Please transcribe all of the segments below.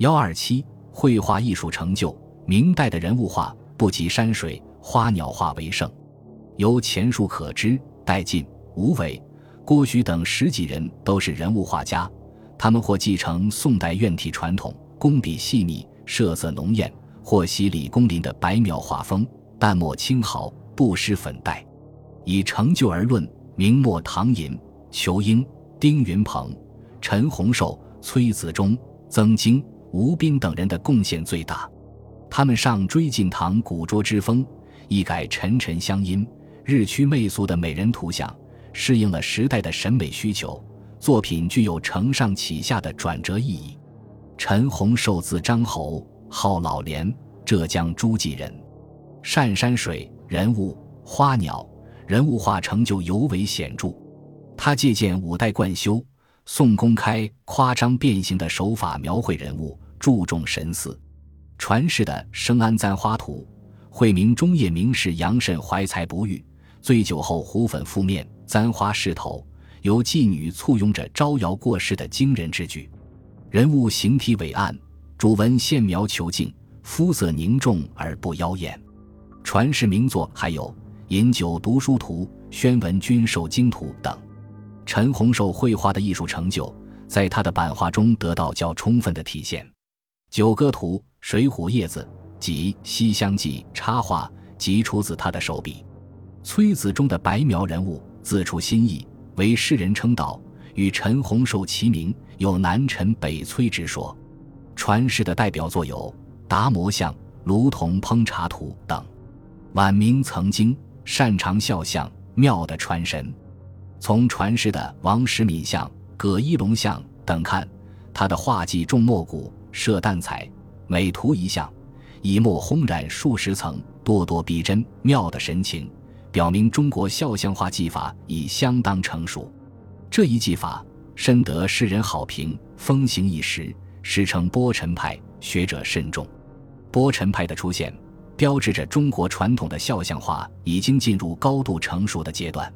幺二七绘画艺术成就，明代的人物画不及山水花鸟画为盛。由前述可知，戴进、吴伟、郭徐等十几人都是人物画家，他们或继承宋代院体传统，工笔细腻，设色浓艳；或习李公麟的白描画风，淡墨轻毫，不施粉黛。以成就而论，明末唐寅、仇英、丁云鹏、陈洪寿、崔子忠、曾经。吴斌等人的贡献最大，他们上追晋唐古拙之风，一改沉沉乡音、日趋媚俗的美人图像，适应了时代的审美需求，作品具有承上启下的转折意义。陈洪寿字张侯，号老莲，浙江诸暨人，善山水、人物、花鸟、人物画成就尤为显著。他借鉴五代贯修。宋公开夸张变形的手法描绘人物，注重神似。传世的《生安簪花图》，绘明中叶名士杨慎怀才不遇，醉酒后胡粉覆面，簪花饰头，由妓女簇拥着招摇过市的惊人之举。人物形体伟岸，主文线描遒劲，肤色凝重而不妖艳。传世名作还有《饮酒读书图》《宣文君受经图》等。陈洪寿绘画的艺术成就，在他的版画中得到较充分的体现，《九歌图》《水浒叶子》及《西厢记》插画即出自他的手笔。崔子忠的白描人物自出心意，为世人称道，与陈洪寿齐名，有南陈北崔之说。传世的代表作有《达摩像》《卢仝烹茶图》等。晚明曾经擅长肖像，妙的传神。从传世的王时敏像、葛一龙像等看，他的画技重墨骨，设淡彩，每涂一像，一墨烘染数十层，咄咄逼真，妙的神情，表明中国肖像画技法已相当成熟。这一技法深得世人好评，风行一时，史称波尘派，学者甚众。波尘派的出现，标志着中国传统的肖像画已经进入高度成熟的阶段。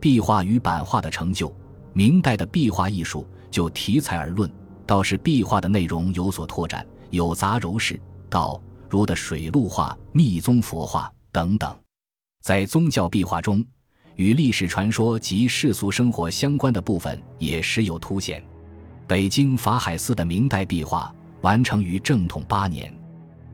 壁画与版画的成就，明代的壁画艺术就题材而论，倒是壁画的内容有所拓展，有杂糅式道如的水陆画、密宗佛画等等。在宗教壁画中，与历史传说及世俗生活相关的部分也时有凸显。北京法海寺的明代壁画完成于正统八年，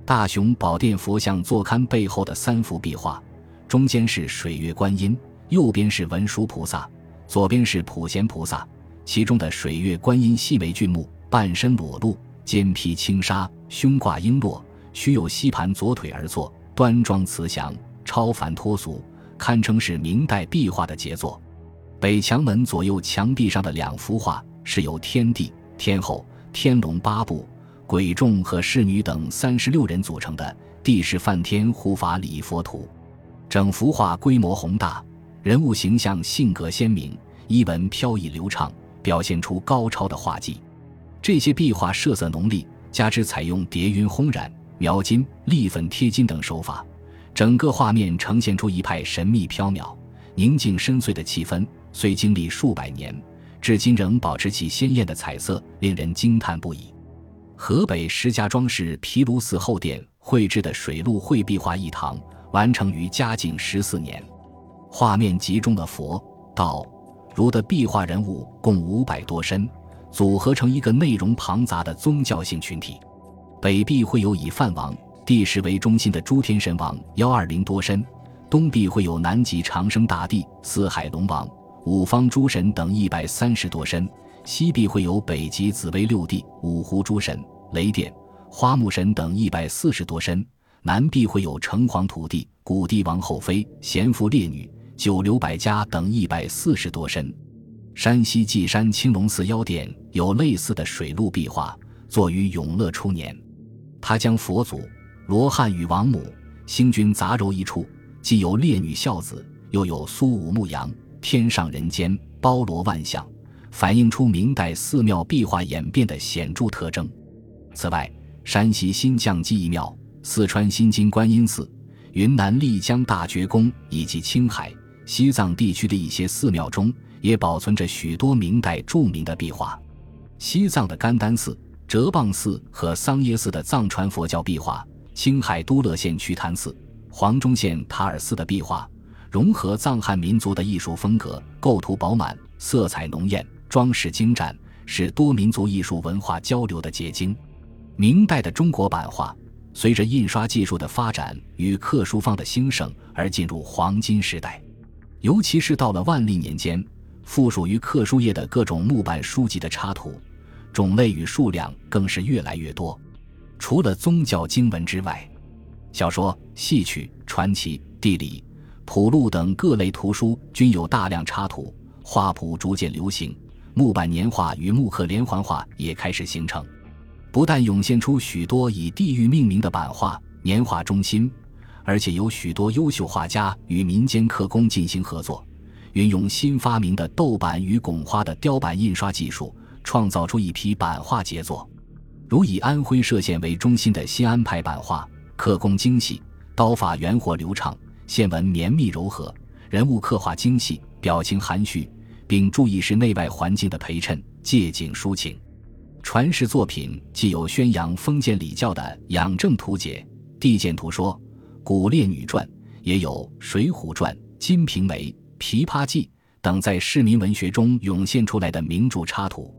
大雄宝殿佛像坐龛背后的三幅壁画，中间是水月观音。右边是文殊菩萨，左边是普贤菩萨。其中的水月观音细眉俊目，半身裸露，肩披轻纱，胸挂璎珞，须有膝盘左腿而坐，端庄慈祥，超凡脱俗，堪称是明代壁画的杰作。北墙门左右墙壁上的两幅画是由天帝、天后、天龙八部、鬼众和侍女等三十六人组成的帝释梵天护法礼佛图，整幅画规模宏大。人物形象性格鲜明，衣纹飘逸流畅，表现出高超的画技。这些壁画色色浓丽，加之采用叠晕烘染、描金、立粉贴金等手法，整个画面呈现出一派神秘缥缈、宁静深邃的气氛。虽经历数百年，至今仍保持其鲜艳的彩色，令人惊叹不已。河北石家庄市毗卢寺后殿绘制的水陆绘壁画一堂，完成于嘉靖十四年。画面集中了佛、道、儒的壁画人物共五百多身，组合成一个内容庞杂的宗教性群体。北壁会有以梵王、帝释为中心的诸天神王幺二零多身，东壁会有南极长生大帝、四海龙王、五方诸神等一百三十多身，西壁会有北极紫薇六帝、五湖诸神、雷电、花木神等一百四十多身，南壁会有城隍土地、古帝王后妃、贤妇烈女。九流百家等一百四十多身，山西稷山青龙寺腰殿有类似的水陆壁画，作于永乐初年。他将佛祖、罗汉与王母、星君杂糅一处，既有烈女孝子，又有苏武牧羊，天上人间，包罗万象，反映出明代寺庙壁画演变的显著特征。此外，山西新绛记忆庙、四川新津观音寺、云南丽江大觉宫以及青海。西藏地区的一些寺庙中也保存着许多明代著名的壁画。西藏的甘丹寺、哲蚌寺和桑耶寺的藏传佛教壁画，青海都乐县瞿昙寺、黄忠县塔尔寺的壁画，融合藏汉民族的艺术风格，构图饱满，色彩浓艳，装饰精湛，是多民族艺术文化交流的结晶。明代的中国版画，随着印刷技术的发展与刻书方的兴盛而进入黄金时代，尤其是到了万历年间，附属于刻书业的各种木版书籍的插图。种类与数量更是越来越多。除了宗教经文之外，小说、戏曲、传奇、地理、谱录等各类图书均有大量插图。画谱逐渐流行，木板年画与木刻连环画也开始形成。不但涌现出许多以地域命名的版画、年画中心，而且有许多优秀画家与民间刻工进行合作，运用新发明的豆版与拱花的雕版印刷技术。创造出一批版画杰作，如以安徽歙县为中心的新安派版画，刻工精细，刀法圆活流畅，线纹绵密柔和，人物刻画精细，表情含蓄，并注意是内外环境的陪衬，借景抒情。传世作品既有宣扬封建礼教的《养正图解》《地鉴图说》《古烈女传》，也有《水浒传》《金瓶梅》《琵琶记》等在市民文学中涌现出来的名著插图。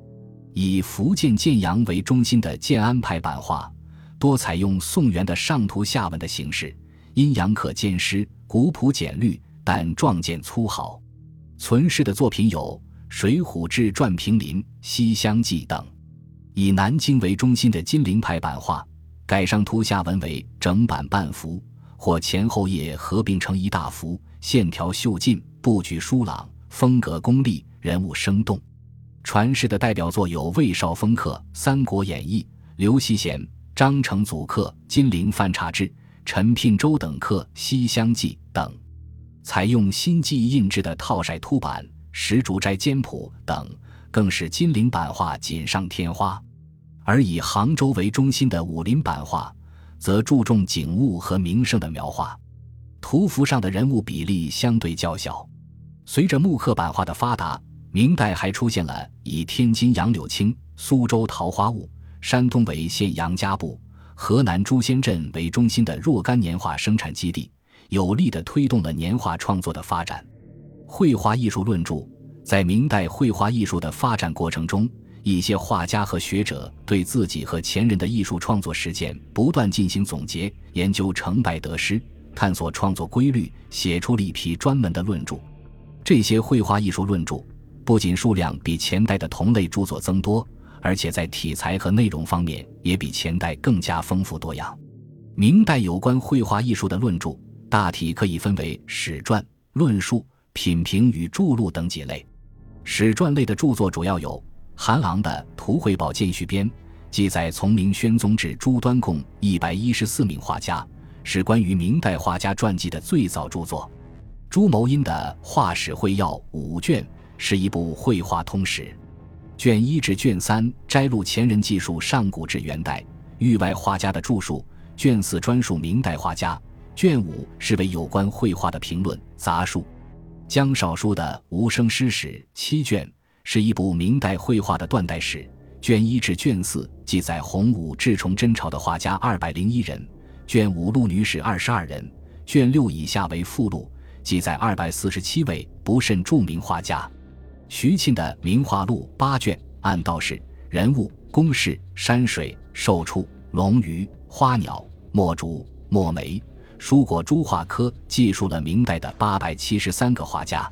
以福建建阳为中心的建安派版画，多采用宋元的上图下文的形式，阴阳刻兼施，古朴简略，但壮健粗豪。存世的作品有《水浒志传平林》《西厢记》等。以南京为中心的金陵派版画，改上图下文为整版半幅，或前后页合并成一大幅，线条秀劲，布局疏朗，风格功利，人物生动。传世的代表作有魏少峰刻《三国演义》，刘希贤、张承祖刻《金陵犯察志》，陈聘周等刻《西厢记》等。采用新技艺印制的套晒凸版、石竹斋简谱等，更是金陵版画锦上添花。而以杭州为中心的武林版画，则注重景物和名胜的描画，图幅上的人物比例相对较小。随着木刻版画的发达。明代还出现了以天津杨柳青、苏州桃花坞、山东潍县杨家埠、河南朱仙镇为中心的若干年画生产基地，有力地推动了年画创作的发展。绘画艺术论著在明代绘画艺术的发展过程中，一些画家和学者对自己和前人的艺术创作实践不断进行总结，研究成败得失，探索创作规律，写出了一批专门的论著。这些绘画艺术论著。不仅数量比前代的同类著作增多，而且在题材和内容方面也比前代更加丰富多样。明代有关绘画艺术的论著，大体可以分为史传、论述、品评与著录等几类。史传类的著作主要有韩昂的《图绘宝鉴序编》，记载从明宣宗至朱端共一百一十四名画家，是关于明代画家传记的最早著作。朱牟荫的《画史会要》五卷。是一部绘画通史，卷一至卷三摘录前人记述上古至元代域外画家的著述，卷四专述明代画家，卷五是为有关绘画的评论杂述。江少书的《无声诗史》七卷是一部明代绘画的断代史，卷一至卷四记载洪武至崇祯朝的画家二百零一人，卷五录女史二十二人，卷六以下为附录，记载二百四十七位不甚著名画家。徐庆的《名画录》八卷，按道士、人物、宫室、山水、兽畜、龙鱼、花鸟、墨竹、墨梅、蔬果诸画科记述了明代的八百七十三个画家，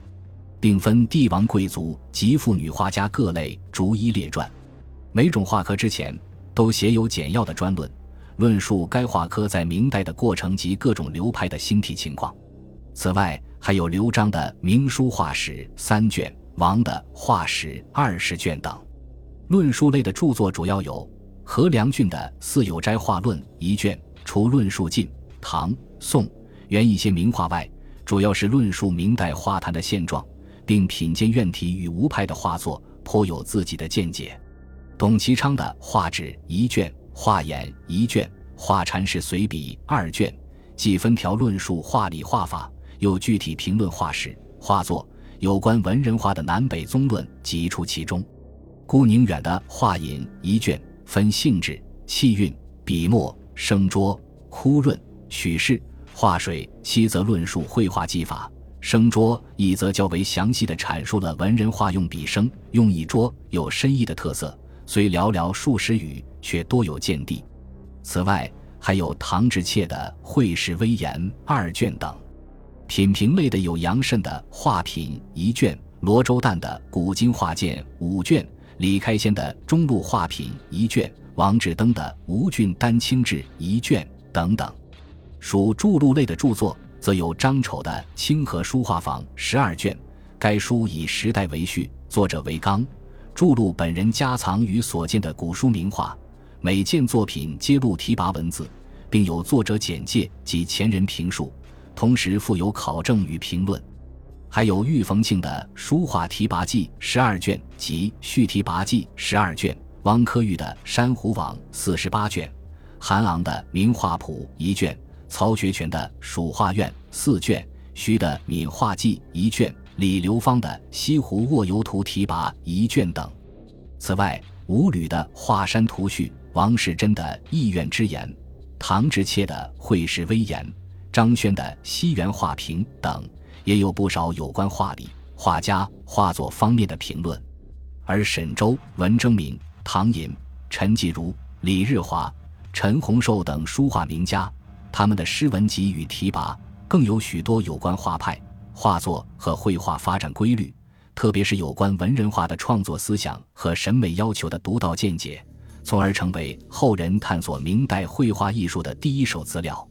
并分帝王、贵族及妇女画家各类逐一列传。每种画科之前都写有简要的专论，论述该画科在明代的过程及各种流派的兴替情况。此外，还有刘璋的《明书画史》三卷。王的画史二十卷等，论述类的著作主要有何良俊的《四有斋画论》一卷，除论述晋、唐、宋、元一些名画外，主要是论述明代画坛的现状，并品鉴院体与吴派的画作，颇有自己的见解。董其昌的《画志》一卷，画眼一卷，画禅师随笔二卷，既分条论述画理画法，又具体评论画史画作。有关文人画的南北宗论即出其中。顾宁远的《画引》一卷，分性质、气韵、笔墨、声拙、枯润、曲式、画水，七则论述绘画技法。生拙一则较为详细的阐述了文人画用笔生，用意拙有深意的特色，虽寥寥数十语，却多有见地。此外，还有唐之切的《会试微言》二卷等。品评类的有杨慎的《画品》一卷，罗周旦的《古今画鉴》五卷，李开先的《中路画品》一卷，王志登的《吴郡丹青志》一卷等等。属著录类的著作。则有张丑的《清河书画坊》十二卷，该书以时代为序，作者为纲，著录本人家藏与所见的古书名画，每件作品皆录题跋文字，并有作者简介及前人评述，同时附有考证与评论。还有郁逢庆的《书画题跋记》十二卷及《续题跋记》十二卷，汪科玉的《珊瑚网》四十八卷，韩昂的《名画谱》一卷。曹学全的《蜀画院》四卷，徐的《闽画记》一卷，李流芳的《西湖卧游图题跋》一卷等。此外，吴吕的《华山图序》，王世贞的《意愿之言》，唐之切的《会试微言》，张轩的《西园画评》等，也有不少有关画理、画家、画作方面的评论。而沈周、文征明、唐寅、陈继儒、李日华、陈洪寿等书画名家。他们的诗文集与提拔，更有许多有关画派、画作和绘画发展规律，特别是有关文人画的创作思想和审美要求的独到见解，从而成为后人探索明代绘画艺术的第一手资料。